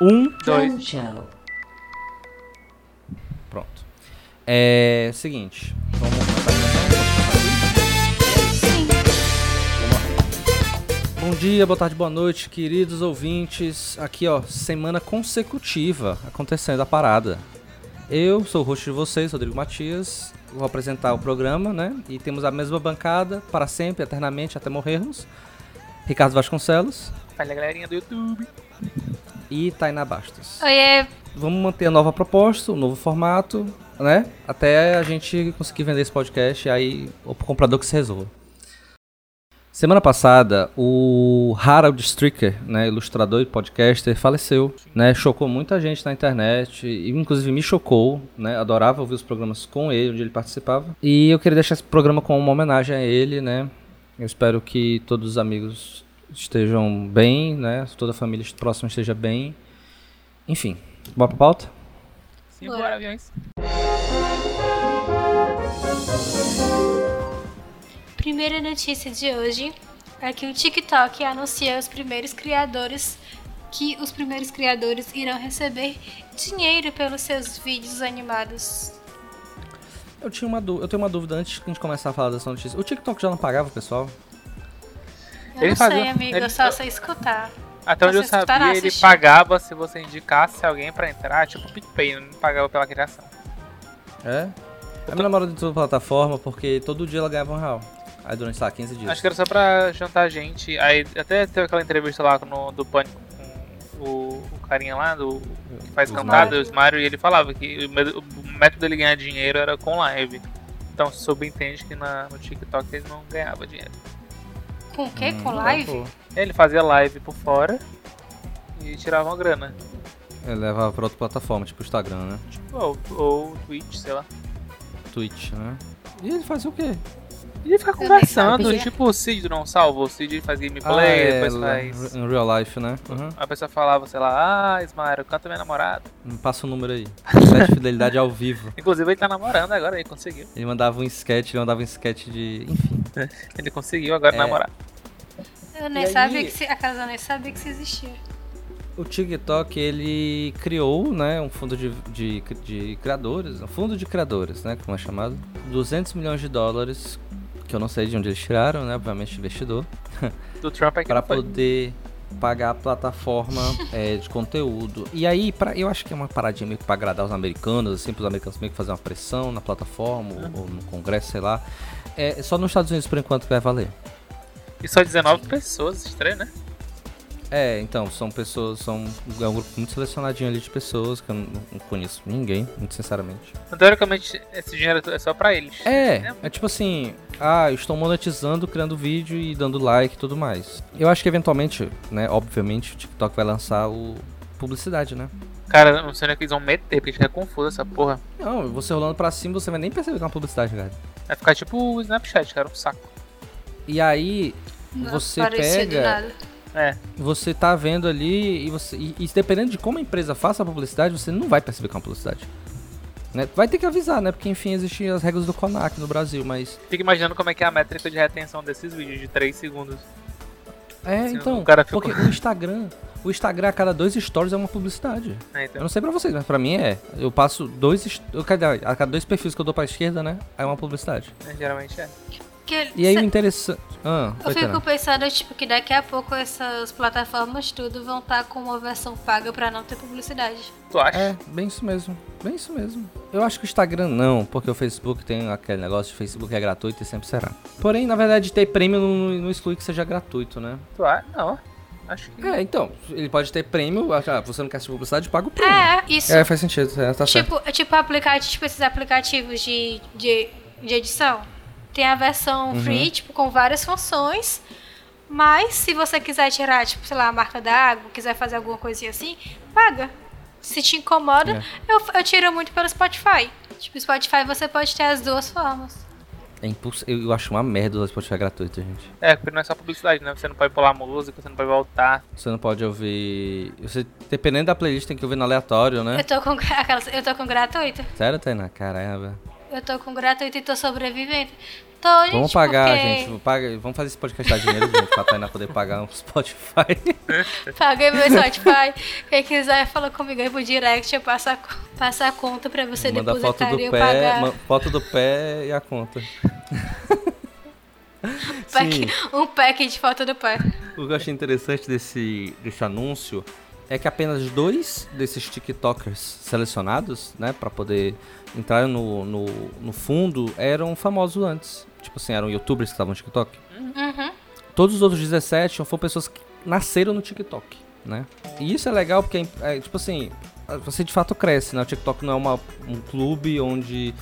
Um, Dois. Pronto. É. Seguinte. Vamos. Bom dia, boa tarde, boa noite, queridos ouvintes. Aqui, ó, semana consecutiva acontecendo a parada. Eu sou o host de vocês, Rodrigo Matias. Vou apresentar o programa, né? E temos a mesma bancada para sempre, eternamente, até morrermos. Ricardo Vasconcelos Olha a galerinha do YouTube. E Tainá Bastos. Oiê, Vamos manter a nova proposta, o novo formato, né? Até a gente conseguir vender esse podcast e aí o comprador que se resolva. Semana passada, o Harold Stricker, né, ilustrador e podcaster, faleceu, né? Chocou muita gente na internet, e inclusive me chocou, né? Adorava ouvir os programas com ele, onde ele participava. E eu queria deixar esse programa com uma homenagem a ele, né? Eu espero que todos os amigos estejam bem, né? Toda a família próxima esteja bem. Enfim, bora pra pauta? Simbora, Bora. aviões. primeira notícia de hoje é que o TikTok anuncia os primeiros criadores que os primeiros criadores irão receber dinheiro pelos seus vídeos animados. Eu, tinha uma eu tenho uma dúvida antes de a gente começar a falar dessa notícia. O TikTok já não pagava o pessoal? Eu Ele não fazia- sei, amigo, ele- eu só sei escutar. Até onde eu sabia, ele assistir. pagava se você indicasse alguém pra entrar, tipo o PicPay, não pagava pela criação. É? A minha namorada entrou na plataforma porque todo dia ela ganhava um real. Aí durante, sei lá, 15 dias. Acho que era só pra juntar gente. Aí até teve aquela entrevista lá no, do Pânico com o, o carinha lá, do, que faz cantada, o Mario, e ele falava que o, o método dele ganhar dinheiro era com live. Então se subentende que na, no TikTok eles não ganhavam dinheiro. Com o quê? Hum, Com live? pô. Ele fazia live por fora e tirava uma grana. Ele levava pra outra plataforma, tipo Instagram, né? Ou, ou Twitch, sei lá. Twitch, né? E ele fazia o quê? Ele fica nem conversando, tipo o Cid não salva, o Cid faz gameplay, Ah, é, depois faz. Em real life, né? Uhum. A pessoa falava, sei lá, ah, Ismael, canta minha namorada. Me Passa o número aí. Sete fidelidade ao vivo. Inclusive ele tá namorando agora, ele conseguiu. Ele mandava um sketch, ele mandava um sketch de. Enfim. Ele conseguiu agora É. namorar. Eu nem E aí- sabia que se, a casa nem sabia que isso existia. O TikTok, ele criou, né, um fundo de, de, de criadores, um fundo de criadores, né, como é chamado, 200 milhões de dólares, que eu não sei de onde eles tiraram, né, obviamente investidor, Do Trump é que para poder pagar a plataforma é, de conteúdo. E aí, pra, eu acho que é uma paradinha meio que pra agradar os americanos, assim, pros americanos meio que fazer uma pressão na plataforma, ou, ou no congresso, sei lá. É só nos Estados Unidos, por enquanto, que vai valer. E só 19 pessoas, estranho, né? É, então, são pessoas, são é um grupo muito selecionadinho ali de pessoas, que eu não, não conheço ninguém, muito sinceramente. Então, teoricamente, esse dinheiro é só pra eles. É, é tipo assim, ah, eu estou monetizando, criando vídeo e dando like e tudo mais. Eu acho que eventualmente, né, obviamente, o TikTok vai lançar o publicidade, né? Cara, não sei onde é que eles vão meter, porque fica confuso essa porra. Não, você rolando pra cima, você vai nem perceber que é uma publicidade, cara. Vai ficar tipo o Snapchat, cara, um saco. E aí, Não Você pega- nada. É, você tá vendo ali e você. E, e dependendo de como a empresa faça a publicidade, você não vai perceber que é uma publicidade. Né? Vai ter que avisar, né? Porque enfim, existem as regras do CONAC no Brasil, mas. fica imaginando como é que é a métrica de retenção desses vídeos de 3 segundos. É, Se então. o cara ficou- Porque o Instagram. O Instagram a cada dois stories é uma publicidade. É, Eu então. não sei pra vocês, mas pra mim é. Eu passo dois. Eu, cada, a cada dois perfis que eu dou pra esquerda, né? É uma publicidade. É, geralmente é. Que- E aí o interessante. Ah, Eu fico pensando, tipo, que daqui a pouco essas plataformas tudo vão estar com uma versão paga pra não ter publicidade. Tu acha? É, bem isso mesmo. Bem isso mesmo. Eu acho que o Instagram não, porque o Facebook tem aquele negócio de Facebook é gratuito e sempre será. Porém, na verdade, ter prêmio não, não exclui que seja gratuito, né? Tu acha? Não. Acho que. É, então, ele pode ter prêmio, ah, você não quer assistir publicidade, paga o prêmio. É, isso. É, faz sentido, é, tá certo. tipo, é tipo aplicativo, tipo esses aplicativos de, de, de edição. Tem a versão Uhum. free, tipo, com várias funções. Mas se você quiser tirar, tipo, sei lá, a marca da água, quiser fazer alguma coisinha assim, paga. Se te incomoda, É. eu, eu tiro muito pelo Spotify. Tipo, Spotify você pode ter as duas formas. É imposs... Eu eu acho uma merda o Spotify gratuito, gente. É, porque não é só publicidade, né? Você não pode pular música, você não pode voltar. Você não pode ouvir. Você, dependendo da playlist, tem que ouvir no aleatório, né? Eu tô com, aquelas, eu tô com gratuito. Sério, Tainá? Caramba. Eu tô com gratuito e tô sobrevivendo. Tô, gente, Vamos pagar, porque gente. Paga, vamos fazer esse podcast dar dinheiro, gente, pra Tainá poder pagar um Spotify. Paguei meu Spotify. Quem quiser, fala comigo aí pro direct, eu passo a, passo a conta pra você Manda foto depositar do e eu pé, pagar. foto do pé e a conta. Sim. Pack- um pack de foto do pé. O que eu achei interessante desse, desse anúncio é que apenas dois desses TikTokers selecionados, né, pra poder entrar no, no, no fundo, eram famosos antes. Tipo assim, eram youtubers que estavam no TikTok. Uhum. Todos os outros 17 foram pessoas que nasceram no TikTok, né? E isso é legal porque, é, tipo assim, você de fato cresce, né? O TikTok não é uma, um clube onde,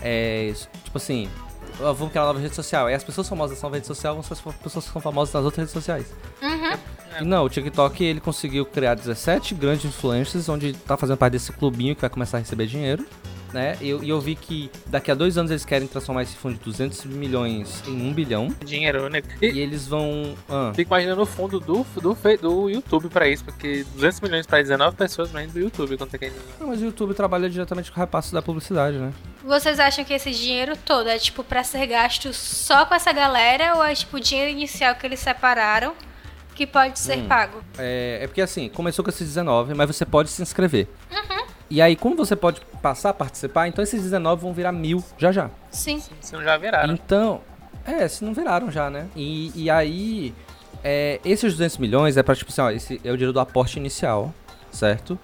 é, tipo assim, "Ah, vamos criar uma nova rede social. E as pessoas famosas dessa nova rede social vão ser as pessoas que são famosas nas outras redes sociais. Uhum. E não, o TikTok ele conseguiu criar 17 grandes influencers, onde tá fazendo parte desse clubinho que vai começar a receber dinheiro. Né? E eu, e eu vi que daqui a dois anos eles querem transformar esse fundo de 200 milhões em 1 bilhão. Dinheiro, né? E E eles vão. ah, fico imaginando o fundo do, do, do YouTube pra isso, porque 200 milhões pra 19 pessoas vêm do YouTube quanto é que é. Não, mas o YouTube trabalha diretamente com o repasse da publicidade, né? Vocês acham que esse dinheiro todo é tipo pra ser gasto só com essa galera ou é tipo o dinheiro inicial que eles separaram que pode ser Hum. pago? É, é porque assim, começou com esses 19, mas você pode se inscrever. E aí, como você pode passar a participar, então esses 19 vão virar mil já já. Sim. Se não já viraram. Então, é, se não viraram já, né? E, e aí, é, esses 200 milhões é pra, tipo assim, ó, esse é o dinheiro do aporte inicial, certo?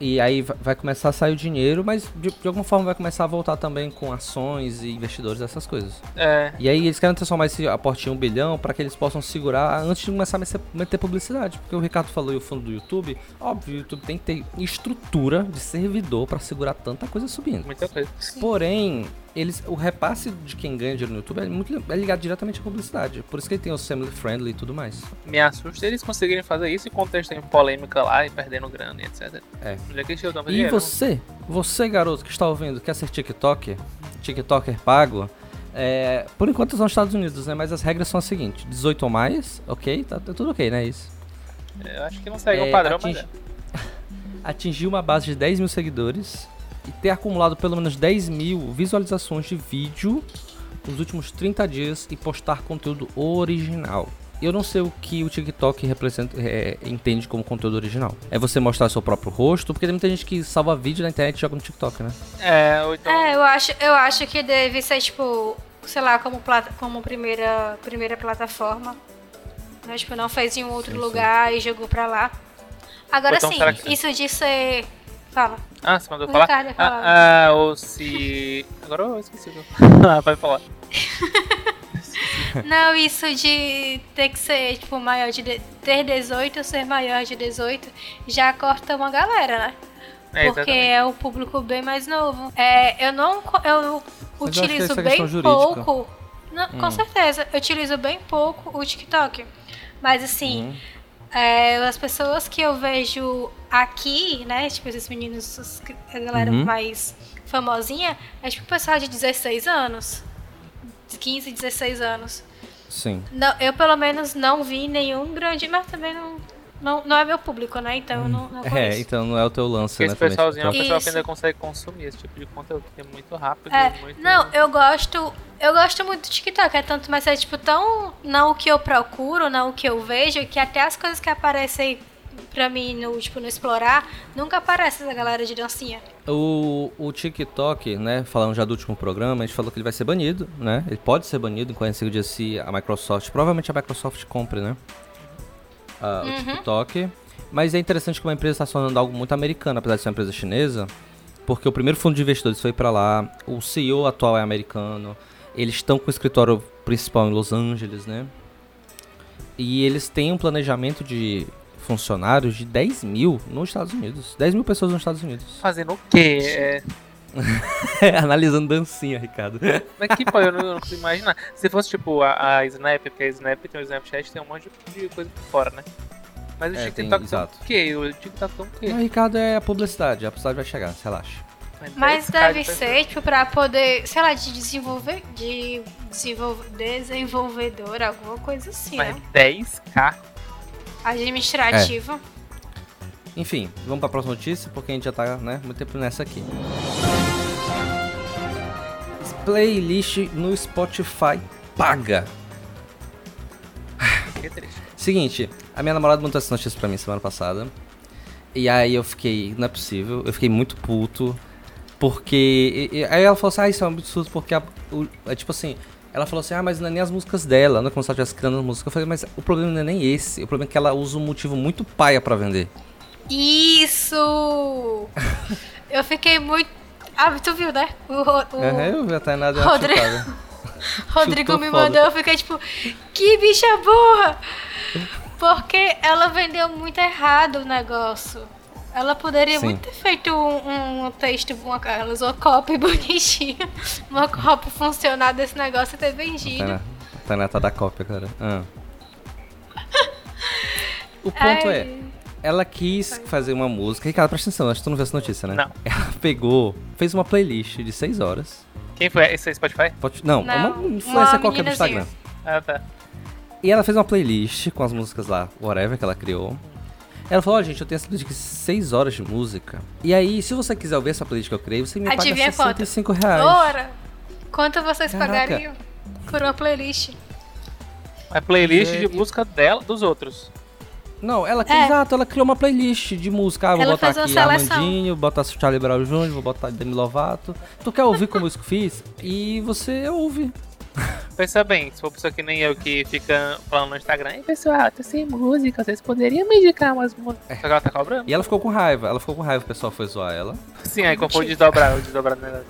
E aí va- vai começar a sair o dinheiro, mas de, de alguma forma vai começar a voltar também com ações e investidores, essas coisas. É, E aí eles querem transformar esse aporte em um bilhão para que eles possam segurar antes de começar a meter- meter publicidade. Porque o Ricardo falou e o fundo do YouTube, óbvio, o YouTube tem que ter estrutura de servidor para segurar tanta coisa subindo. muita coisa. Porém, eles, o repasse de quem ganha dinheiro no YouTube é, muito, é ligado diretamente à publicidade. Por isso que ele tem o family friendly e tudo mais. Me assusta eles conseguirem fazer isso em contexto em polêmica lá e perdendo grana e etc. É. É E dinheiro? você, você garoto que está ouvindo, quer ser TikToker, TikToker pago, é, por enquanto são nos Estados Unidos, né? Mas as regras são as seguintes: 18 ou mais, ok? Tá, tá tudo ok, né? Isso. Eu acho que não segue É, um padrão, mas atinge- é. Atingir uma base de 10 mil seguidores e ter acumulado pelo menos 10 mil visualizações de vídeo nos últimos 30 dias e postar conteúdo original. Eu não sei o que o TikTok representa, é, entende como conteúdo original. É você mostrar seu próprio rosto, porque tem muita gente que salva vídeo na internet e joga no TikTok, né? É, ou então. É, eu acho, eu acho que deve ser tipo, sei lá, como, plata, como primeira, primeira plataforma. Né? Tipo, não fez em um outro Sim, sim. lugar e jogou pra lá. Agora então, sim, que- isso de ser. Fala. Ah, você mandou O falar? Ricardo ia falar. Ah, ah, ou se. Agora eu esqueci. o que eu- ah, vai falar. Não, isso de ter que ser, tipo, maior de, de- ter 18 ou ser maior de 18 já corta uma galera, né? É, Porque é um público bem mais novo. É, eu não. Eu Mas eu utilizo essa é bem pouco. Não, Com Hum. certeza, eu utilizo bem pouco o TikTok. Mas assim, Uhum. É, as pessoas que eu vejo aqui, né? Tipo, esses meninos, os- a galera Uhum. mais famosinha, é tipo pessoal de 16 anos. 15, 16 anos. Sim. Não, eu pelo menos não vi nenhum grande, mas também não, não, não é meu público, né? Então eu não, não É, então não é o teu lance, Porque né? esse pessoalzinho é o pessoal que ainda consegue consumir esse tipo de conteúdo, que é muito rápido É, muito. não, eu gosto, eu gosto muito do TikTok, é tanto, mas é tipo tão não o que eu procuro, não o que eu vejo, que até as coisas que aparecem pra mim no, tipo, no explorar, nunca aparece essa galera de dancinha. O, o TikTok, né, falando já do último programa, a gente falou que ele vai ser banido, né? Ele pode ser banido em conhecido dia se a Microsoft, provavelmente a Microsoft compre, né? Ah, Uhum. O TikTok. Mas é interessante que uma empresa está se tornando algo muito americano, apesar de ser uma empresa chinesa, porque o primeiro fundo de investidores foi para lá, o CEO atual é americano, eles estão com o escritório principal em Los Angeles, né? E eles têm um planejamento de funcionários de 10 mil nos Estados Unidos. 10 mil pessoas nos Estados Unidos. Fazendo o quê? É, Analisando dancinha, Ricardo. Mas que pô, eu não, eu não consigo imaginar. Se fosse tipo a, a Snap, porque a Snap tem o Snapchat, tem um monte de coisa por fora, né? Mas o É, tem- TikTok tem o quê? O TikTok tem o quê? O Ricardo é a publicidade, a publicidade vai chegar, relaxa. Mas 10K deve ser, tipo, pra poder, sei lá, de desenvolver, de desenvolver, desenvolvedor, alguma coisa assim, Mas né? 10k? Administrativo. Enfim, vamos pra próxima notícia, porque a gente já tá, né, muito tempo nessa aqui. playlist no Spotify paga. Que triste. Seguinte, a minha namorada montou essa notícia pra mim semana passada. E aí eu fiquei, não é possível, eu fiquei muito puto. Porque. e- e- aí ela falou assim, ah, isso é um absurdo, porque a- o- é tipo assim. Ela falou assim, ah, mas não é nem as músicas dela, não é como se ela estivesse criando música. Eu falei, mas o problema não é nem esse. O problema é que ela usa um motivo muito paia pra vender. Isso! Eu fiquei muito. Ah, tu viu, né? O, o Aham, eu vi a Tainá deu uma Rodrigo-. Rodrigo me foda. mandou, eu fiquei tipo, que bicha burra! Porque ela vendeu muito errado o negócio. Ela poderia Sim. muito ter feito um, um texto, uma, ela usou copy bonitinha, uma copy funcional desse negócio e ter vendido. A Tainá tá da cópia, cara. Ah. O ponto Ai. é, ela quis fazer uma música. Ricardo, presta atenção, acho que tu não viu essa notícia, né? Não. Ela pegou, fez uma playlist de 6 horas. Quem foi? Esse é Spotify? Pode- não, Não, uma uma influência qualquer do. Instagram. Ah, tá. E ela fez uma playlist com as músicas lá, whatever, que ela criou. Ela falou, ó, gente, eu tenho essa playlist de 6 horas de música. E aí, se você quiser ouvir essa playlist que eu criei, você me Adivinha paga quanto? 65 reais. Ora, quanto vocês Caraca. pagariam por uma playlist? A playlist de É, música dela, dos outros. Não, ela, É. exato, ela criou uma playlist de música. Ah, vou Ela botar aqui. Armandinho, botar Charlie Brown Jr., vou botar Demi Lovato. Tu quer ouvir como eu fiz? E você ouve. Pensa bem, se for pessoa que nem eu que fica falando no Instagram, Ei, pessoal, tô sem música, vocês poderiam me indicar umas músicas. Só que ela tá cobrando? E ela ficou com raiva, ela ficou com raiva, o pessoal foi zoar ela. Sim, aí qual foi o desdobrar, o desdobrar do negócio?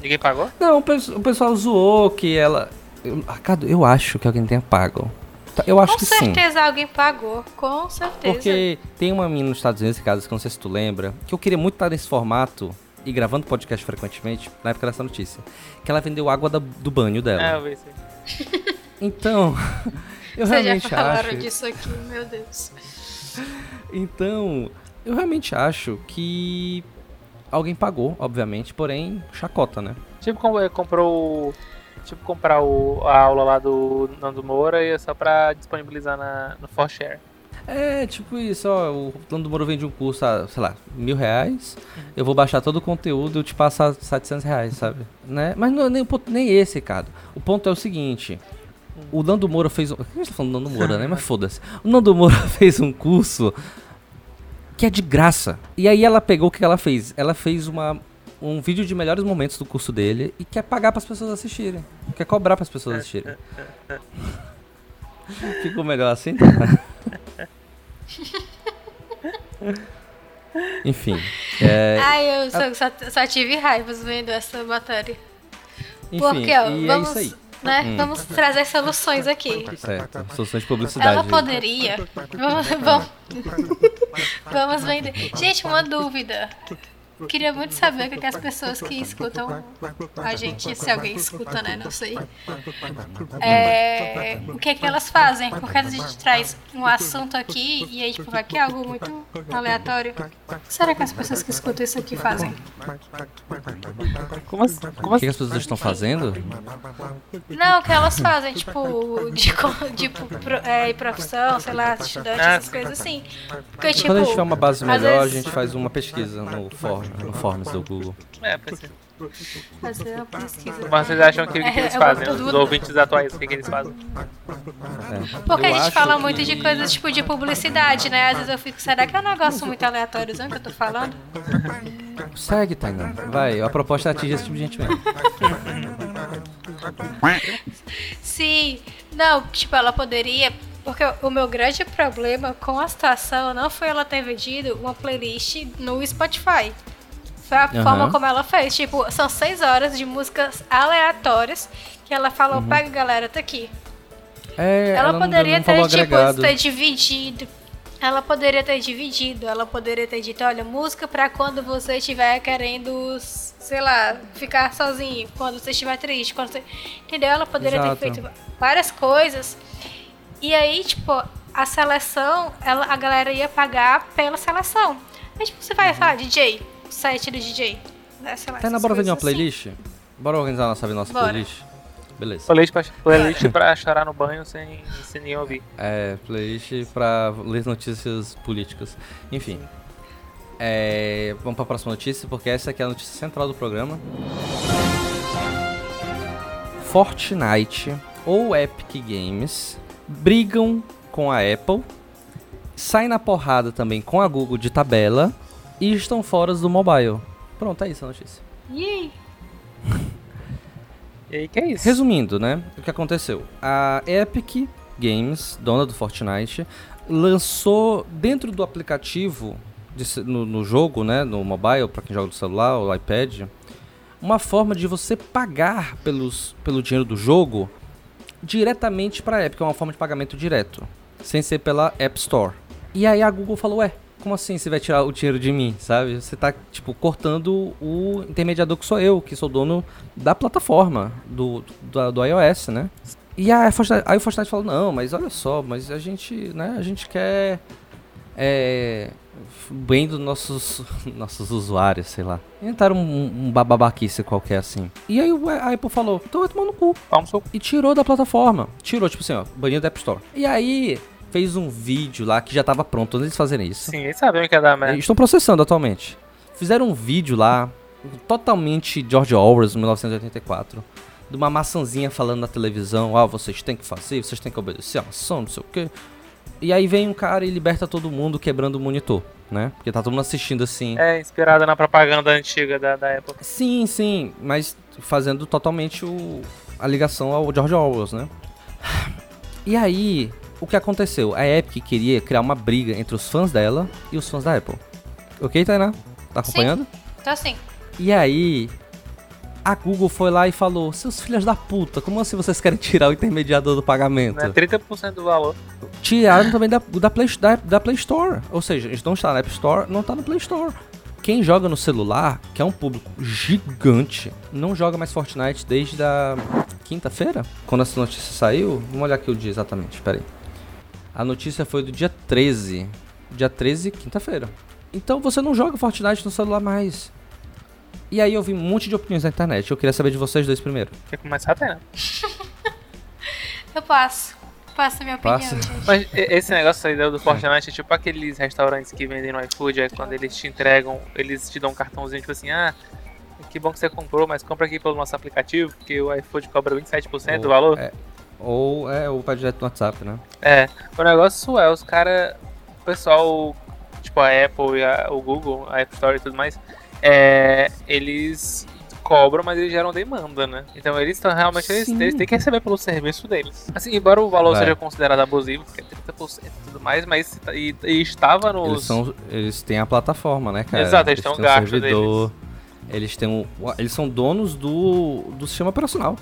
Ninguém pagou? Não, o pes- o pessoal zoou que ela. Eu, ah, eu acho que alguém tenha pago. Tá, Eu acho Com que sim. certeza alguém pagou, com certeza. Porque tem uma menina nos Estados Unidos, caso que eu não sei se tu lembra, que eu queria muito estar nesse formato e gravando podcast frequentemente, na época dessa notícia. Que ela vendeu água da- do banho dela. É, eu vi isso. Então, eu Vocês já realmente falaram acho. disso aqui, meu Deus. Então, eu realmente acho que alguém pagou, obviamente, porém, chacota, né? Tipo, com- comprou. Tipo, comprar o, a aula lá do Nando Moura e é só pra disponibilizar na, no ForShare. É, tipo isso, ó, o Nando Moro vende um curso a, sei lá, mil reais, eu vou baixar todo o conteúdo e eu te passo 700 reais, sabe? Né? Mas não, nem, o ponto- nem esse, Ricardo. O ponto é o seguinte, o Nando Moura fez um... A gente tá falando do Nando Moura, né? Mas foda-se. O Nando Moura fez um curso que é de graça. E aí ela pegou o que ela fez? Ela fez uma, um vídeo de melhores momentos do curso dele e quer pagar para as pessoas assistirem. Quer cobrar para as pessoas assistirem. Ficou melhor assim? Enfim. É, Ai, eu só, só, só tive raivas vendo essa matéria. enfim, Porque, ó, e vamos, é isso aí. né, Hum. vamos trazer soluções aqui. Certo. Soluções de publicidade. Ela poderia. Vamos, vamos, vamos vender. Gente, uma dúvida. Queria muito saber o que, que as pessoas que escutam a gente, se alguém escuta, né? Não sei. É, o que é que elas fazem? Porque a gente traz um assunto aqui e aí, tipo, vai que é algo muito aleatório. O que será que as pessoas que escutam isso aqui fazem? Como assim? Como O que, as pessoas estão fazendo? Não, o que elas fazem, tipo, de, de pro- é, profissão, sei lá, estudante, Ah, essas coisas assim. Porque, tipo. Quando a gente tiver uma base melhor, a vezes- gente faz uma pesquisa no, form, no Forms do Google. É, precisa. Fazer uma pesquisa. Mas vocês acham que o que, que É, eles eu fazem? Os tudo- ouvintes atuais, o que, que eles fazem? É. Porque Eu a gente acho fala que- muito de coisas tipo de publicidade, né? Às vezes eu fico, será que é um negócio muito aleatóriozão que eu tô falando? Segue, Tainá. Vai, a proposta é atingir esse tipo de gente mesmo. Sim, não, tipo, ela poderia. Porque o meu grande problema com a situação não foi ela ter vendido uma playlist no Spotify. Foi a Aham. forma como ela fez. Tipo, são seis horas de músicas aleatórias que ela falou, pega galera, tá aqui. É, Ela, não- poderia não falou ter, tipo, agregado. ter dividido. Ela poderia ter dividido. Ela poderia ter dito, olha, música pra quando você estiver querendo, sei lá, ficar sozinho. Quando você estiver triste. Quando você... Entendeu? Ela poderia Exato. ter feito várias coisas. E aí, tipo, a seleção, ela, a galera ia pagar pela seleção. Aí, tipo, você vai falar, DJ, o site do DJ. Né, sei lá, Tainá, essas bora fazer uma assim. playlist? Bora organizar nossa, nossa Bora. playlist? Beleza. Playlist pra, playlist pra chorar no banho sem, sem ninguém ouvir. É, playlist pra ler notícias políticas. Enfim. É, vamos pra próxima notícia, porque essa aqui é a notícia central do programa. Fortnite ou Epic Games brigam com a Apple, saem na porrada também com a Google de tabela e estão fora do mobile. Pronto, é isso a notícia. Yay! E aí que é isso? Resumindo, né? O que aconteceu? A Epic Games, dona do Fortnite, lançou dentro do aplicativo de no, no jogo, né, no mobile, para quem joga no celular ou iPad, uma forma de você pagar pelos, pelo dinheiro do jogo diretamente para a Epic, é uma forma de pagamento direto, sem ser pela App Store. E aí a Google falou, ué, como assim você vai tirar o dinheiro de mim, sabe? Você tá, tipo, cortando o intermediador que sou eu, que sou dono da plataforma, do, do, do iOS, né? E aí, o Fortnite falou, não, mas olha só, mas a gente, né, a gente quer é, bem dos nossos, nossos usuários, sei lá. Inventaram um, um bababaquice qualquer assim. E aí o- a Apple falou, então vai tomar no cu. E tirou da plataforma. Tirou, tipo assim, ó, baniu da App Store. E aí fez um vídeo lá que já tava pronto antes de fazerem isso. Sim, eles sabem o que é dar Eles merda. estão processando atualmente. Fizeram um vídeo lá, totalmente George Orwell, 1984, de uma maçãzinha falando na televisão, ah, vocês têm que fazer, vocês têm que obedecer a maçã, não sei o quê. E aí vem um cara e liberta todo mundo quebrando o monitor, né? Porque tá todo mundo assistindo assim. É inspirada na propaganda antiga da, da Apple. Sim, sim, mas fazendo totalmente o, a ligação ao George Orwell, né? E aí, o que aconteceu? A Epic queria criar uma briga entre os fãs dela e os fãs da Apple. Ok, Tainá? Tá acompanhando? Então assim, E aí, a Google foi lá e falou: Seus filhos da puta, como assim vocês querem tirar o intermediador do pagamento? Né? 30% do valor. Tiraram também da, da, Play, da, da Play Store. Ou seja, eles não estão na App Store, não tá no Play Store. Quem joga no celular, que é um público gigante, não joga mais Fortnite desde a quinta-feira? Quando essa notícia saiu, vamos olhar aqui o dia exatamente, peraí. A notícia foi do dia 13. Dia 13, quinta-feira. Então você não joga Fortnite no celular mais. E aí eu vi um monte de opiniões na internet. Eu queria saber de vocês dois primeiro. Quer começar até, né? eu passo. Passo a minha opinião, Passa. gente. Mas esse negócio aí do Fortnite é tipo aqueles restaurantes que vendem no iFood, é quando eles te entregam, eles te dão um cartãozinho, tipo assim, ah, que bom que você comprou, mas compra aqui pelo nosso aplicativo, porque o iFood cobra 27% do Ou- valor. É, ou é, ou vai direto no WhatsApp, né? É, o negócio é, os caras, o pessoal, tipo a Apple e a- o Google, a App Store e tudo mais, é, eles cobram, mas eles geram demanda, né? Então eles estão realmente, eles, eles têm que receber pelo serviço deles. Assim, embora o valor Vai. seja considerado abusivo, porque é 30% e tudo mais, mas e, e estava nos... Eles, são, eles têm a plataforma, né, cara? Exato, eles têm um gasto servidor, Eles têm um, eles são donos do, do sistema operacional.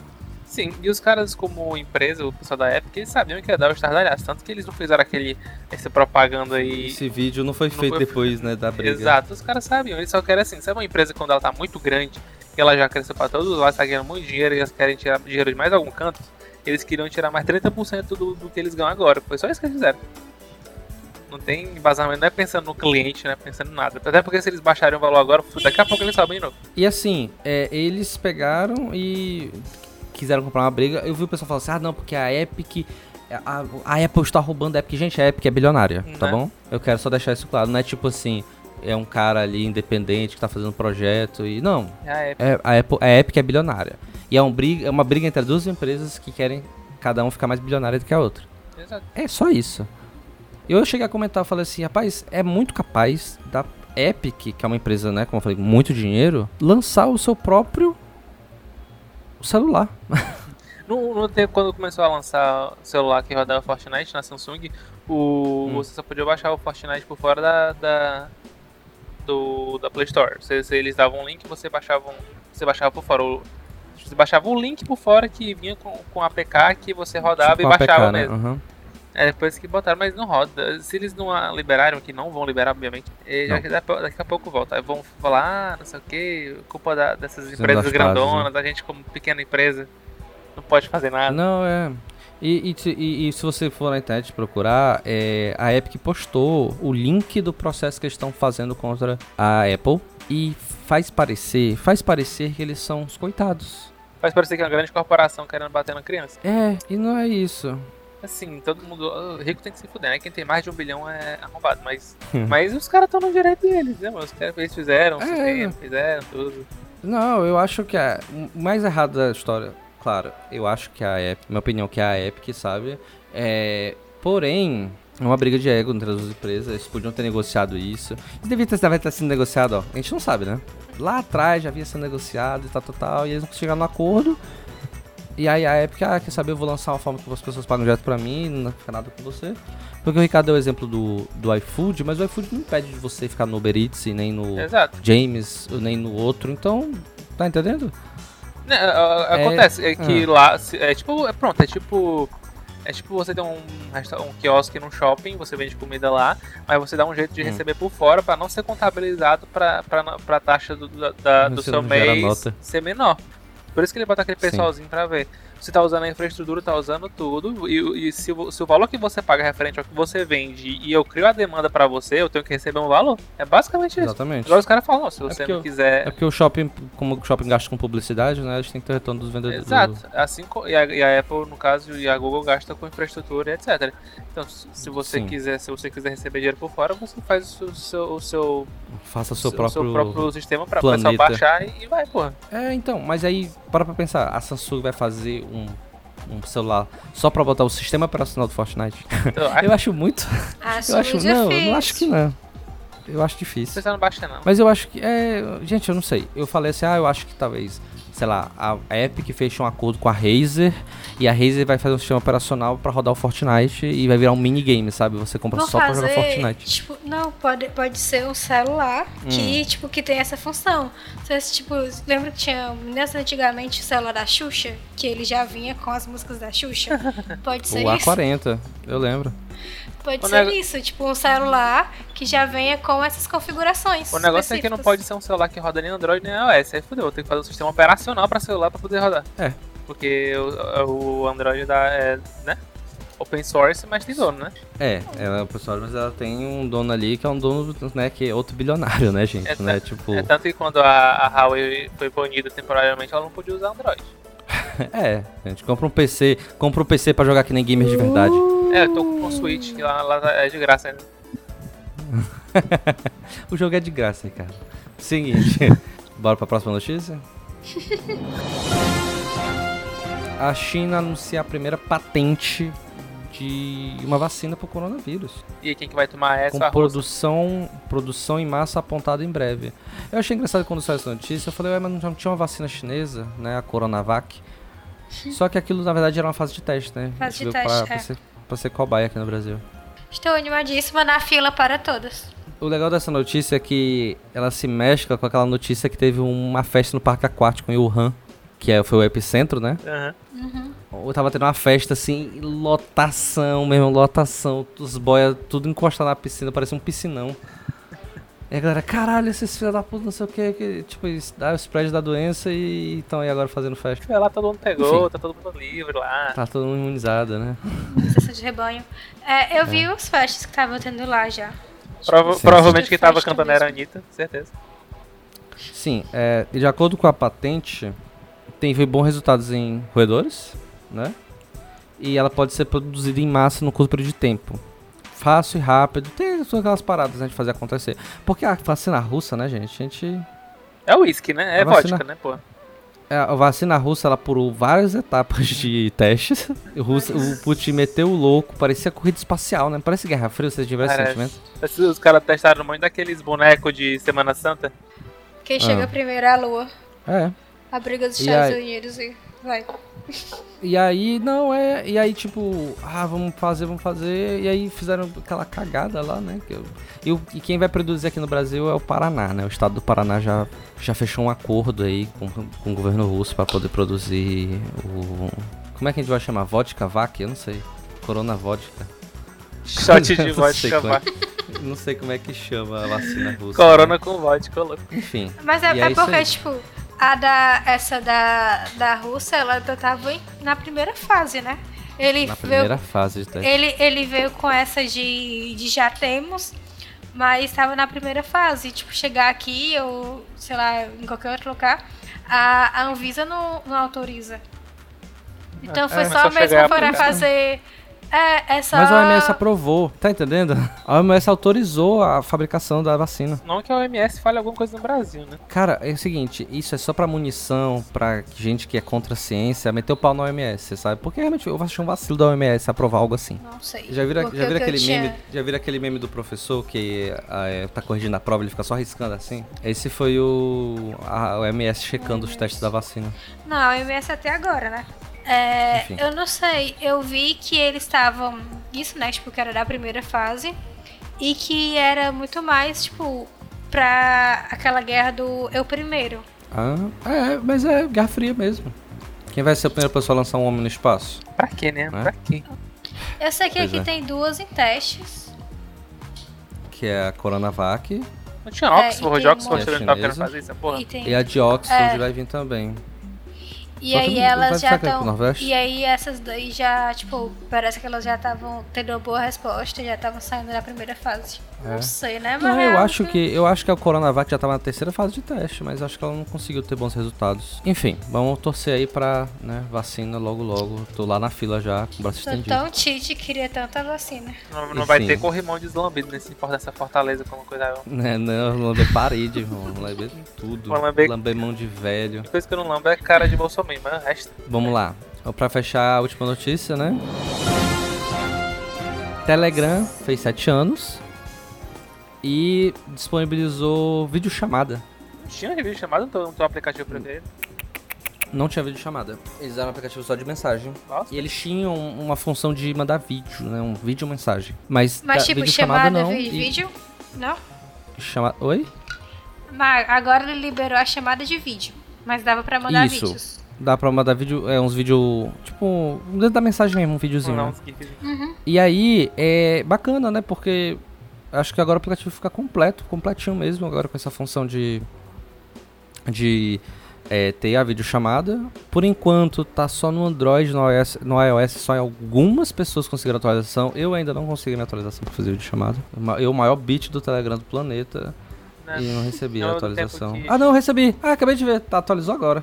Sim, e os caras como empresa, o pessoal da Epic, eles sabiam que ia dar o estardalhaço, tanto que eles não fizeram aquele, essa propaganda aí... Esse vídeo não foi Não feito foi- depois, né, da briga. Exato, os caras sabiam, eles só querem assim, sabe uma empresa quando ela tá muito grande, e ela já cresceu pra todos os lados, tá ganhando muito dinheiro e eles querem tirar dinheiro de mais algum canto, eles queriam tirar mais 30% do, do que eles ganham agora. Foi só isso que eles fizeram. Não tem embasamento, não é pensando no cliente, não é pensando em nada. Até porque se eles baixarem o valor agora, daqui a pouco eles sobem de novo. E assim, é, eles pegaram e quiseram comprar uma briga. Eu vi o pessoal falando assim, ah não, porque a Epic... A, a Apple está roubando a Epic. Gente, a Epic é bilionária, tá Né? bom? Eu quero só deixar isso claro. Não é tipo assim, é um cara ali independente que tá fazendo projeto e... Não, É a Epic. É, a, Apple, a Epic é bilionária. E é, um briga, é uma briga entre duas empresas que querem cada um ficar mais bilionária do que a outra. Exato. É só isso. Eu cheguei a comentar, falei assim, rapaz, é muito capaz da Epic, que é uma empresa, né, como eu falei, muito dinheiro, lançar o seu próprio celular. No, no tempo quando começou a lançar celular que rodava Fortnite na Samsung, o, Hum. você só podia baixar o Fortnite por fora da, da, do, da Play Store. Você, você- eles davam um link você baixava, um- você baixava por fora. O, você baixava um link por fora que vinha com, com APK que você rodava Tipo e um APK, baixava né? mesmo. É depois que botaram, mas não roda. Se eles não a liberaram, que não vão liberar, obviamente, eh, já que daqui a- a pouco volta. Aí vão falar, ah, não sei o que, culpa da- dessas Fazendo empresas grandonas, da gente como pequena empresa, não pode fazer nada. Não, é. E, e, e- e se você for na internet procurar, é, a Epic postou o link do processo que eles estão fazendo contra a Apple e faz parecer, faz parecer que eles são os coitados. Faz parecer que é uma grande corporação querendo bater na criança. É, e não é isso. Assim, todo mundo. Rico tem que se fuder, né? Quem tem mais de um bilhão é arrombado. Mas, mas os caras estão no direito deles, né, mano? Os caras eles fizeram, É. sistema, fizeram tudo. Não, eu acho que é, o mais errado da história claro, eu acho que a Epic, minha opinião que é a Epic, sabe? É, porém, é uma briga de ego entre as duas empresas, eles podiam ter negociado isso. Isso devia ter, devia ter sido negociado, ó. A gente não sabe, né? Lá atrás já havia sido negociado e tal, tal, tal, e eles não chegaram no acordo. E aí a Epic, ah, quer saber, eu vou lançar uma forma que as pessoas pagam direto pra mim, não fica nada com você. Porque o Ricardo deu o exemplo do, do iFood, mas o iFood não impede de você ficar no Uber Eats, nem no Exato. James, nem no outro, então, tá entendendo? Né, a- a- Acontece, é que ah. lá, é tipo, é pronto, é tipo, é tipo você ter um, um quiosque num shopping, você vende comida lá, mas você dá um jeito de Hum. receber por fora pra não ser contabilizado pra, pra, pra taxa do, da- da- do seu mês ser menor. Por isso que ele bota aquele Sim. pessoalzinho pra ver. Você tá usando a infraestrutura, tá usando tudo, e, e se, o- se o valor que você paga é referente ao que você vende e eu crio a demanda pra você, eu tenho que receber um valor. É basicamente isso. Exatamente. Agora os caras falam, se você porque não eu- quiser É porque o shopping, como o shopping gasta com publicidade, né, gente tem que ter retorno dos vendedores. Exato. Assim, e a, e a Apple, no caso, e a Google gasta com infraestrutura e etc. Então, se você Sim. quiser, se você quiser receber dinheiro por fora, você faz o seu, o seu, Faça o seu seu- próprio... seu próprio sistema pra o pessoal baixar e, e vai, porra. É, então, mas aí, para pra pensar, a Samsung vai fazer um, um celular só pra botar o sistema operacional do Fortnite? Eu acho muito... Acho Eu acho... muito Não, difícil. não acho que não. Eu acho difícil. você não baixa, não. Mas eu acho que. É, gente, eu não sei. Eu falei assim, ah, eu acho que talvez, sei lá, a Epic feche um acordo com a Razer e a Razer vai fazer um sistema operacional pra rodar o Fortnite e vai virar um minigame, sabe? Você compra Vou só pra jogar fazer, Fortnite. tipo, não, pode, pode ser um celular que, Hum. tipo, que tem essa função. Vocês, tipo, lembra que tinha, nessa antigamente, o celular da Xuxa? Que ele já vinha com as músicas da Xuxa? Pode ser O isso? A40, eu lembro. Pode O ser isso, tipo, um celular que já venha com essas configurações O negócio é que não pode ser um celular que roda nem Android nem iOS. Aí fodeu, tem que fazer um sistema operacional pra celular pra poder rodar. É. Porque o, o Android dá, é, né? Open source, mas tem dono, né? É, ela, pessoal, mas ela tem um dono ali que é um dono, né, que é outro bilionário, né, gente? É, né? Tipo. É tanto que quando a, a Huawei foi banida temporariamente, ela não podia usar Android. É, a gente compra um PC, compra um PC pra jogar que nem gamer de verdade. É, eu tô com um Switch, que lá, lá é de graça ainda. O jogo é de graça, cara. Seguinte, bora pra próxima notícia? A China anuncia a primeira patente de uma vacina pro coronavírus. E quem que vai tomar essa? com produção, produção em massa apontada em breve. Eu achei engraçado quando saiu essa notícia, eu falei, ué, mas não tinha uma vacina chinesa, né, a Coronavac. Só que aquilo, na verdade, era uma fase de teste, né? Fase de teste, pra, é. pra, ser, pra ser cobaia aqui no Brasil. Estou animadíssima na fila para todas. O legal dessa notícia é que ela se mescla com aquela notícia que teve uma festa no parque aquático em Wuhan, que é, foi o epicentro, né? Aham. Eu tava tendo uma festa assim, lotação mesmo, lotação. Os boia tudo encostado na piscina, parecia um piscinão. E a galera, caralho, esses filhos da puta, não sei o que, que tipo, dá o spread da doença e estão aí agora fazendo festa. É, lá todo mundo pegou, Enfim. tá todo mundo livre lá. Tá todo mundo imunizado, né? Licença de rebanho. É, eu vi os festas que estavam tendo lá já. Prova- Sim. provavelmente quem tava cantando era a mesmo. Anitta, certeza. Sim, é, e de acordo com a patente, teve bons resultados em roedores, né? E ela pode ser produzida em massa no curto período de tempo. Fácil e rápido, tem todas aquelas paradas né, de fazer acontecer. Porque a vacina russa, né, gente? A gente É uísque, né? É A vacina- vodka, né, pô? É, A vacina russa, ela pulou várias etapas de testes. O, russo, o Putin meteu o louco, parecia corrida espacial, né? Parece Guerra Fria, vocês tiveram esse sentimento? Os caras testaram muito daqueles bonecos de Semana Santa. Quem chega Ah. primeiro é a lua. É. A briga dos E Estados aí- Unidos e vai. E aí, não, é. E aí, tipo, ah, vamos fazer, vamos fazer. E aí fizeram aquela cagada lá, né? Que eu- e, o- e quem vai produzir aqui no Brasil é o Paraná, né? O estado do Paraná já, já fechou um acordo aí com, com o governo russo para poder produzir o. Como é que a gente vai chamar? Vodka Vac? Eu não sei. Corona Vodka. Shot de vodka, é- vai. Não sei como é que chama a vacina russa. Corona com vodka, louco. Enfim. Mas é, é isso porque, tipo, a da, essa da, da Rússia, ela tava em- na primeira fase, né? Ele Na veio, primeira fase de teste. ele, ele veio com essa de, de já temos, mas estava na primeira fase. Tipo, chegar aqui ou, sei lá, em qualquer outro lugar, a, a Anvisa não, não autoriza. Então foi é, só mesmo para fazer É, essa. Mas a OMS aprovou, tá entendendo? A OMS autorizou a fabricação da vacina. Não que a OMS fale alguma coisa no Brasil, né? Cara, é o seguinte, isso é só pra munição, pra gente que é contra a ciência, meter o pau na OMS, sabe? Porque realmente eu acho um vacilo da OMS aprovar algo assim. Não sei. Já viram, Porque já eu aquele tinha- meme, já viram aquele meme do professor que ah, é, tá corrigindo a prova, ele fica só riscando assim? Esse foi o a OMS checando os testes da vacina. Não, a OMS até agora, né? É, eu não sei, eu vi que eles estavam. Isso, né? Tipo, que era da primeira fase. E que era muito mais, tipo, pra aquela guerra do eu primeiro. Ah, é, mas é Guerra Fria mesmo. Quem vai ser a primeira pessoa a lançar um homem no espaço? Pra quê, né? Né? Pra quê? Eu sei que Pois aqui é. tem duas em testes. Que é a Coronavac Não tinha É, Oxford, tem Oxford também querendo fazer isso, porra. E, tem, e a de Oxford É. vai vir também. E Só aí elas já estão. E aí essas daí já, tipo, parece que elas já estavam tendo boa resposta, já estavam saindo na primeira fase. É. Não sei, né? Não, Mas eu é acho que eu acho que a Coronavac já tava na terceira fase de teste, mas acho que ela não conseguiu ter bons resultados. Enfim, vamos torcer aí pra né, vacina logo logo. Tô lá na fila já, com o braço Sou estendido. tão tite queria tanta vacina. Não, não vai ter corrimão de eslambido nesse, nessa fortaleza como coisa. Né, não, lamber parede, irmão. Lamber tudo. Vou lamber- Lamber mão de velho. A coisa que eu não lembro é cara de Bolsonaro, mas o resto. Vamos lá. Então, Pra fechar a última notícia, né? Telegram fez 7 anos e disponibilizou videochamada. Tinha um review chamado no teu, no teu aplicativo preferido. Não tinha videochamada. Eles eram um aplicativo só de mensagem. Nossa. E eles tinham uma função de mandar vídeo, né? Um vídeo mensagem. Mas, Mas tipo, videochamada chamada, não. vi- e vídeo? Não? Chama... Oi? Mas agora ele liberou a chamada de vídeo. Mas dava pra mandar Isso. vídeos. Dá pra mandar vídeo, é uns vídeo, tipo, dentro da mensagem mesmo, um videozinho. Não, né? GIFs. E aí, é bacana, né? Porque acho que agora o aplicativo fica completo, completinho mesmo, agora com essa função de, de é, ter a videochamada. Por enquanto, tá só no Android, no iOS, no iOS só algumas pessoas conseguiram atualização. Eu ainda não consegui minha atualização pra fazer videochamada. Ma- Eu, o maior bit do Telegram do planeta, Né? e não recebi Não, a atualização. que- Ah, não, recebi. Ah, acabei de ver. Tá, atualizou agora.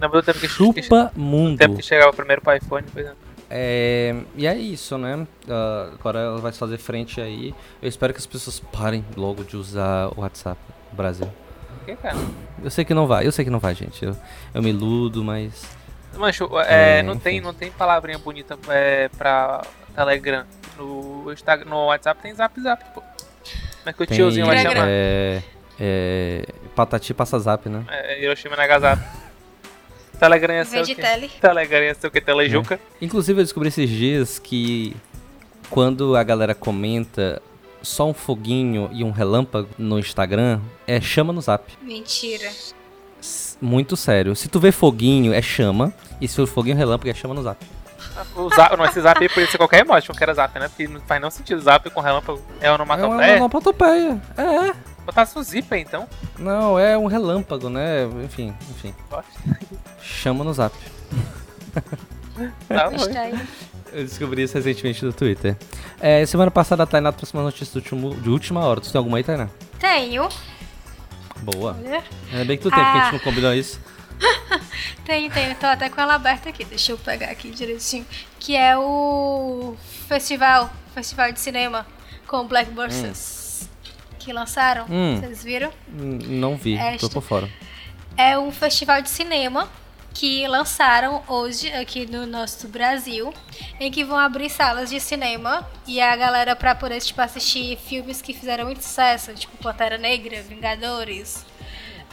Lembra do tempo que, que, Chupa do mundo. tempo que chegava primeiro pro iPhone, por exemplo. É, e é isso, né? Ah, agora ela vai fazer frente aí. Eu espero que as pessoas parem logo de usar o WhatsApp no Brasil. Que, cara? Eu sei que não vai, eu sei que não vai, gente. Eu, eu me iludo, mas. Mancho, é, É, não, enfim. tem, não tem palavrinha bonita é, pra Telegram. No, Instagram, no WhatsApp tem zap zap, pô. Como é que o Tem, tiozinho vai chamar? é, é, patati passa zap, né? É, Hiroshima Nagasaki. Telegram ia ser o Vende quê? tele. Telegram ia ser o que? Telejuca? Inclusive, eu descobri esses dias que quando a galera comenta só um foguinho e um relâmpago no Instagram, é chama no zap. Mentira. Muito sério. Se tu vê foguinho, é chama. E se for foguinho relâmpago, é chama no zap. O zap, não, esse zap aí podia ser qualquer emoji, que era zap, né? Porque não faz nenhum sentido. Zap com relâmpago é É onomatopeia. onomatopeia. É. Botasse um aí, então. Não, é um relâmpago, né? Enfim, enfim. Chama no zap. Tá, bom. Eu descobri isso recentemente no Twitter. É, semana passada a Tainá trouxe uma notícia do último- de última hora. Tu tem alguma aí, Tainá? Tenho. Boa. Ainda bem que tu tem, porque a Ah. gente não combinou isso. Tenho, tenho. Tô até com ela aberta aqui. Deixa eu pegar aqui direitinho. Que é o festival. Festival de cinema com Blackbusters. Que lançaram. Hum. Vocês viram? Hum, Não vi, tô Esta. por fora. É um festival de cinema que lançaram hoje aqui no nosso Brasil, em que vão abrir salas de cinema e a galera pra poder tipo, assistir filmes que fizeram muito sucesso, tipo Pantera Negra, Vingadores,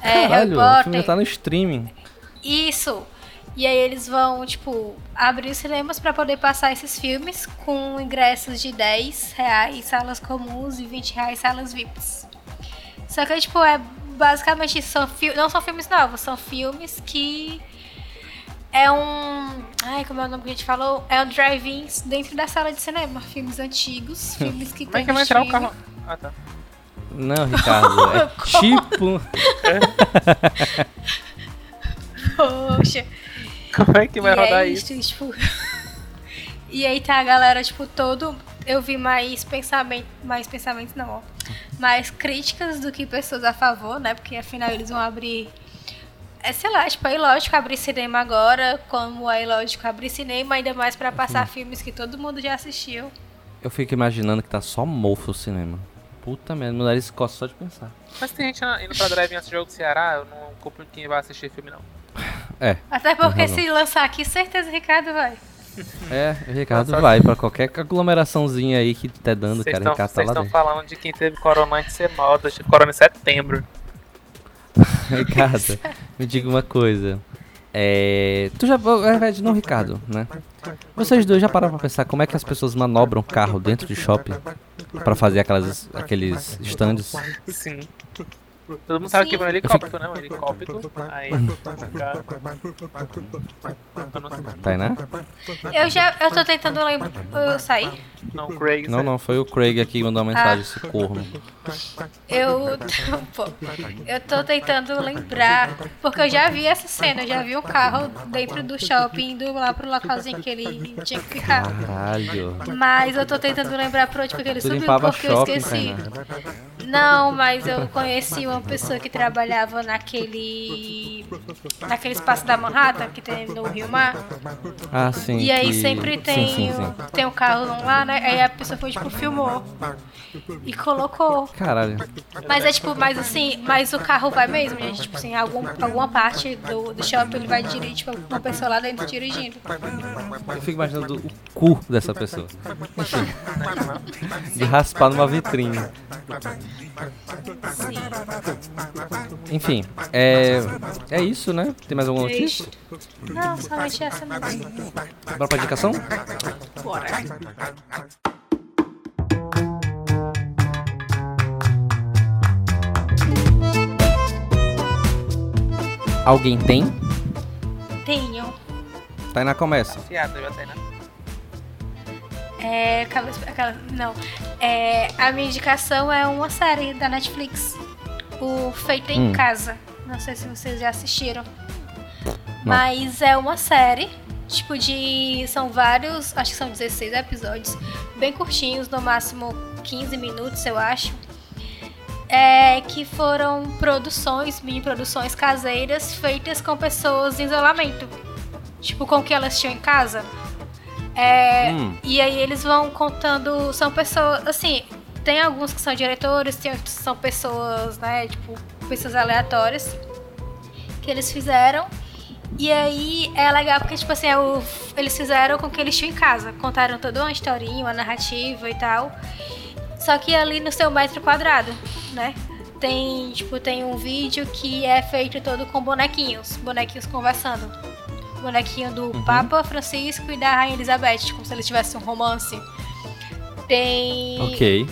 é, Harry Caralho, o filme Potter. já tá no streaming. Isso. E aí eles vão, tipo, abrir os cinemas pra poder passar esses filmes com ingressos de 10 reais salas comuns e 20 reais salas VIPs. Só que, tipo, é basicamente isso. São fi- não são filmes novos, são filmes que é um. Ai, como é o nome que a gente falou? É um drive-in dentro da sala de cinema. Filmes antigos, filmes que Como é que vai entrar o carro? Ah, tá. Não, Ricardo, é tipo... Poxa. Como é que vai e rodar é isso? isso, tipo. e aí tá a galera, tipo, todo. Eu vi mais pensamento. Mais pensamentos não, ó. Mais críticas do que pessoas a favor, né? Porque afinal eles vão abrir É, sei lá, tipo, é ilógico abrir cinema agora, como é ilógico abrir cinema, ainda mais pra passar filmes que todo mundo já assistiu. Eu fico imaginando que tá só mofo o cinema. Puta merda, meu nariz coça só de pensar. Mas tem gente indo pra drive antes do jogo do Ceará, eu não culpo quem vai assistir filme, não. É, Até porque se lançar aqui, certeza o Ricardo vai. é, o Ricardo Nossa, vai pra qualquer aglomeraçãozinha aí que tá dando, cara. O estão Ricardo tá lá estão falando de quem teve corona antes de ser moda, tive corona em setembro. Ricardo, me diga uma coisa. É. Tu já. Verdade, não, Ricardo, né? Vocês dois já pararam pra pensar como é que as pessoas manobram carro dentro de shopping pra fazer aquelas, aqueles stands? Sim. Todo mundo sabe que vai um helicóptero, né? Um helicóptero. Aí. cara, eu não, Tainá? Eu já, eu tô tentando lembrar. Eu saí? não, Craig. Não, não, foi o Craig aqui que mandou uma mensagem, esse corno. Eu. Pô, eu tô tentando lembrar. Porque eu já vi essa cena, eu já vi um carro dentro do shopping indo lá pro localzinho que ele tinha que ficar. Caralho. Mas eu tô tentando lembrar por onde foi que ele Tu subiu, porque eu shopping, esqueci. Tainá. Não, mas eu conheci uma pessoa que trabalhava naquele. naquele espaço da Manhattan que tem no Rio Mar. Ah, sim. E aí que- sempre tem, Sim, sim, sim. tem um carro lá, né? Aí a pessoa foi, tipo, filmou. E colocou. Caralho. Mas é tipo, mas assim, mas o carro vai mesmo, gente. Tipo assim, algum, alguma parte do, do shopping ele vai dirigir, tipo, uma pessoa lá dentro dirigindo. Eu fico imaginando o cu dessa pessoa. Enfim. De raspar numa vitrine. Enfim, é. É isso, né? Tem mais alguma É notícia? Não, somente essa mesmo. Bora pra indicação? Bora. Alguém tem? Tenho. Tainá começa. Fiado, eu até? É. Aquela, aquela- não. É, a minha indicação é uma série da Netflix. O Feito em Hum. Casa. Não sei se vocês já assistiram. Mas é uma série. Tipo de. São vários. Acho que são 16 episódios. Bem curtinhos, no máximo 15 minutos, eu acho. É, que foram produções, mini produções caseiras feitas com pessoas em isolamento. Tipo, com o que elas tinham em casa. É, Hum. E aí eles vão contando. São pessoas. Assim, tem alguns que são diretores, tem outros que são pessoas, né? Tipo, pessoas aleatórias. Que eles fizeram. E aí é legal porque, tipo assim, é o- eles fizeram com o que eles tinham em casa. Contaram toda uma historinha, uma narrativa e tal. Só que ali no seu metro quadrado, né? Tem, tipo, tem um vídeo que é feito todo com bonequinhos. Bonequinhos conversando. Bonequinho do Papa Francisco e da Rainha Elizabeth, como se eles tivessem um romance. Tem. Ok.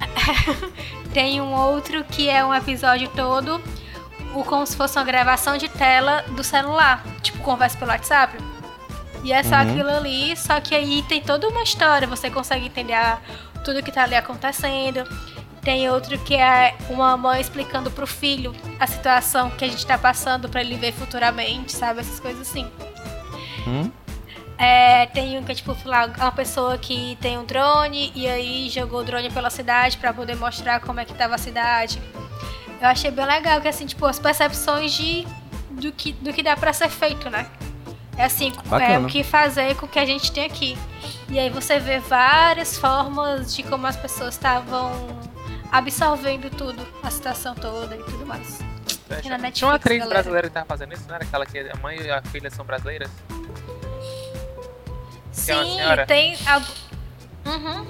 Tem um outro que é um episódio todo, o, como se fosse uma gravação de tela do celular, tipo conversa pelo WhatsApp. E é só Uhum. aquilo ali, só que aí tem toda uma história, você consegue entender a- tudo que tá ali acontecendo. Tem outro que é uma mãe explicando pro filho a situação que a gente tá passando pra ele ver futuramente, sabe? Essas coisas assim. É, tem um que é tipo, sei lá, uma pessoa que tem um drone e aí jogou o drone pela cidade pra poder mostrar como é que tava a cidade. Eu achei bem legal que assim, tipo, as percepções de do que, do que dá pra ser feito, né? É assim, é o que fazer com o que a gente tem aqui. E aí você vê várias formas de como as pessoas estavam absorvendo tudo, a situação toda e tudo mais. Netflix, Tinha uma atriz galera. brasileira que tava fazendo isso, não era aquela que a mãe e a filha são brasileiras? É Sim, senhora? tem. algo- Uhum.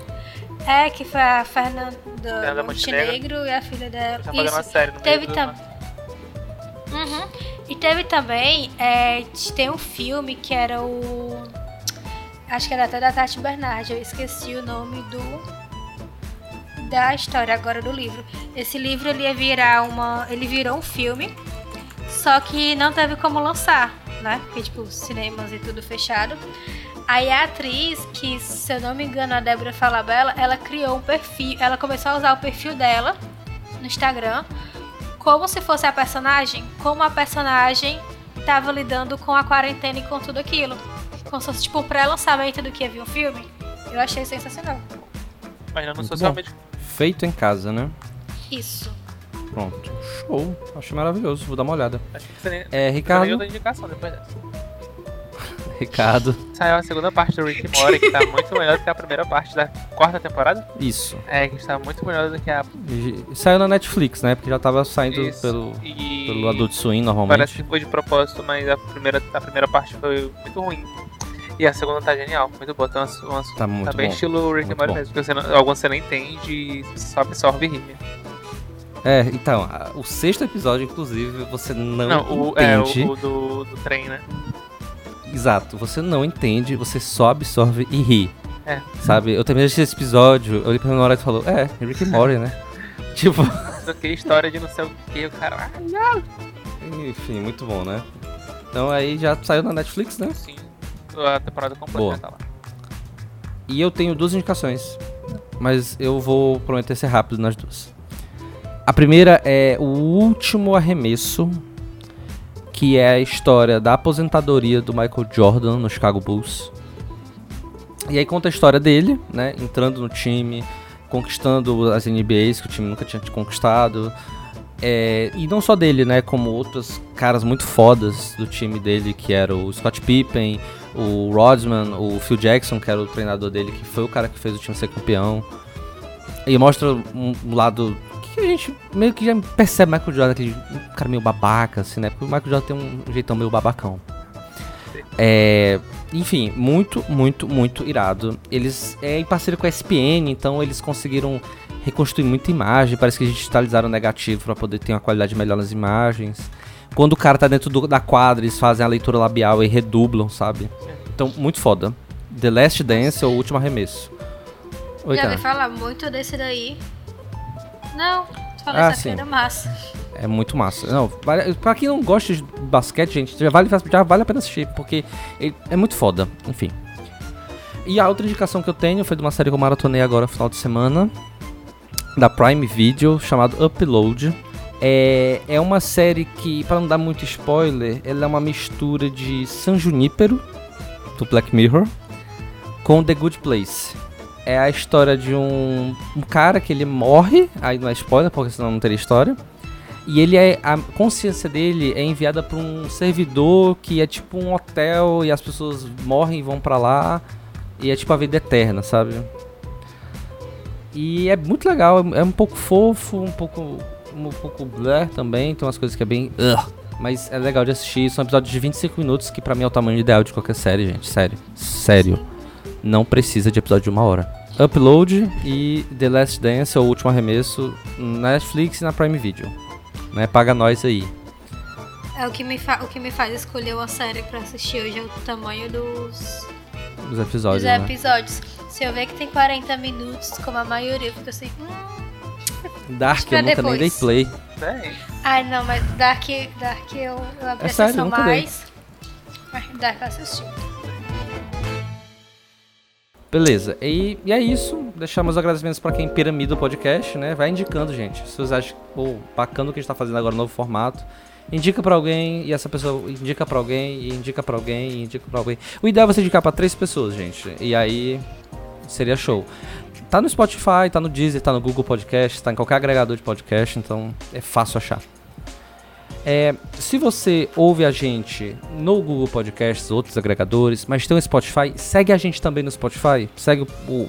É, que foi a Fernanda Fernanda Montenegro. E a filha dela. Tá fazendo uma série no Teve meio do... tam- Uhum. E teve também. é, tem um filme que era o. Acho que era até da Tati Bernardi, eu esqueci o nome do. Da história agora do livro. Esse livro ele ia virar uma. Ele virou um filme. Só que não teve como lançar, né? Porque, tipo, cinemas e tudo fechado. Aí a atriz, que se eu não me engano, a Débora Falabella, ela criou um perfil. Ela começou a usar o perfil dela no Instagram como se fosse a personagem, como a personagem tava lidando com a quarentena e com tudo aquilo. Como se fosse tipo um pré-lançamento do que havia um filme. Eu achei sensacional. Imaginando Muito socialmente. Feito em casa, né? Isso. Pronto. Show. Achei maravilhoso. Vou dar uma olhada. Acho que você nem, É, nem Ricardo. indicação depois dessa. Ricardo. Saiu a segunda parte do Rick and Morty, que tá muito melhor do que a primeira parte da quarta temporada. Isso. É, que está muito melhor do que a. E Saiu na Netflix, né? Porque já tava saindo Isso. pelo, E pelo Adult Swim normalmente. Parece que foi de propósito, mas a primeira, a primeira parte foi muito ruim. E a segunda tá genial, muito boa. Tem umas, umas, Tá muito tá bem bom. estilo Rick and Morty mesmo, porque você não, algumas você não entende e só absorve e ri. É, então, o sexto episódio, inclusive, você não, Não, o, é, entende. o, o do, do trem, né? Exato, você não entende, você só absorve e ri. É. Sabe? Eu terminei esse episódio, eu olhei pra minha hora e falou, é, Rick and Morty, né? tipo, que história de não sei o que, o cara. Ah, enfim, muito bom, né? Então aí já saiu na Netflix, né? sim. A temporada completa Boa. tá lá. E eu tenho duas indicações, mas eu vou prometer ser rápido nas duas. A primeira é o último arremesso, que é a história da aposentadoria do Michael Jordan no Chicago Bulls. E aí conta a história dele, né, entrando no time, conquistando as NBAs que o time nunca tinha conquistado. É, e não só dele, né, como outros caras muito fodas do time dele, que era o Scott Pippen, o Rodman, o Phil Jackson, que era o treinador dele, que foi o cara que fez o time ser campeão. E mostra um, lado que a gente meio que já percebe Michael Jordan, aquele cara meio babaca, assim, né? Porque o Michael Jordan tem um jeitão meio babacão. É, enfim, muito, muito, muito irado. Eles é em parceria com a ESPN, então eles conseguiram reconstruir muita imagem. Parece que eles digitalizaram o negativo para poder ter uma qualidade melhor nas imagens. Quando o cara tá dentro do- da quadra, eles fazem a leitura labial e redublam, sabe? Então, muito foda. The Last Dance é o último arremesso. Oi, Já ouvi falar muito desse daí. Não, tu falou Ah, essa sim. era massa. É muito massa. Não, pra quem não gosta de basquete, gente, já vale, já vale a pena assistir, porque ele- é muito foda. Enfim. E a outra indicação que eu tenho foi de uma série que eu maratonei agora no final de semana, da Prime Video, chamado Upload. É, é uma série que, pra não dar muito spoiler, ela é uma mistura de San Junípero, do Black Mirror, com The Good Place. É a história de um, um cara que ele morre, aí não é spoiler, porque senão não teria história. E ele é. A consciência dele é enviada pra um servidor que é tipo um hotel e as pessoas morrem e vão pra lá. E é tipo a vida eterna, sabe? E é muito legal, é um pouco fofo, um pouco. Um pouco blur também, tem umas coisas que é bem. ugh, mas é legal de assistir. São episódios de 25 minutos, que pra mim é o tamanho ideal de qualquer série, gente. Sério. Sério. Não precisa de episódio de uma hora. Upload e The Last Dance, é o último arremesso, na Netflix e na Prime Video. Né? Paga nós aí. É o que, me o que me faz escolher uma série pra assistir hoje é o tamanho dos, Os episódios, dos né? episódios. Se eu ver que tem 40 minutos, como a maioria, eu fico assim. Hum. Dark, eu nunca nem dei depois. play. É, Ai não, mas Dark, Dark eu, eu abri É sério, nunca dei. mais. Mas Dark eu assisti. Beleza, e, e é isso. Deixamos agradecimentos pra quem piramida o podcast, né? Vai indicando, gente. Se vocês acham pô, bacana o que a gente tá fazendo agora, novo formato. Indica pra alguém e essa pessoa indica pra alguém e indica pra alguém e indica pra alguém. O ideal é você indicar pra três pessoas, gente. E aí seria show. Tá no Spotify, tá no Deezer, tá no Google Podcast, tá em qualquer agregador de podcast, então é fácil achar. É, se você ouve a gente no Google Podcasts, outros agregadores, mas tem o Spotify, segue a gente também no Spotify, segue o, o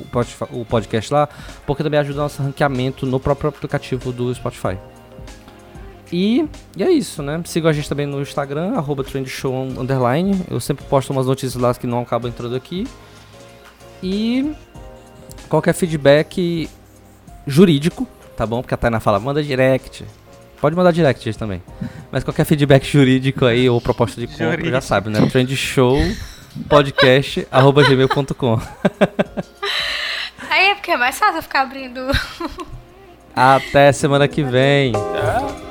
o podcast lá, porque também ajuda o nosso ranqueamento no próprio aplicativo do Spotify. E, e é isso, né? Siga a gente também no Instagram, arroba trendshow underline. Eu sempre posto umas notícias lá que não acabam entrando aqui. E qualquer feedback jurídico, tá bom? Porque a Tainá fala, manda direct. Pode mandar direct gente, também. Mas qualquer feedback jurídico aí ou proposta de compra, já sabe, né? Trendshow podcast arroba gmail.com. Aí é porque é mais fácil eu ficar abrindo. Até semana que vem. Tchau.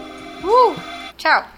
Uh! Tchau!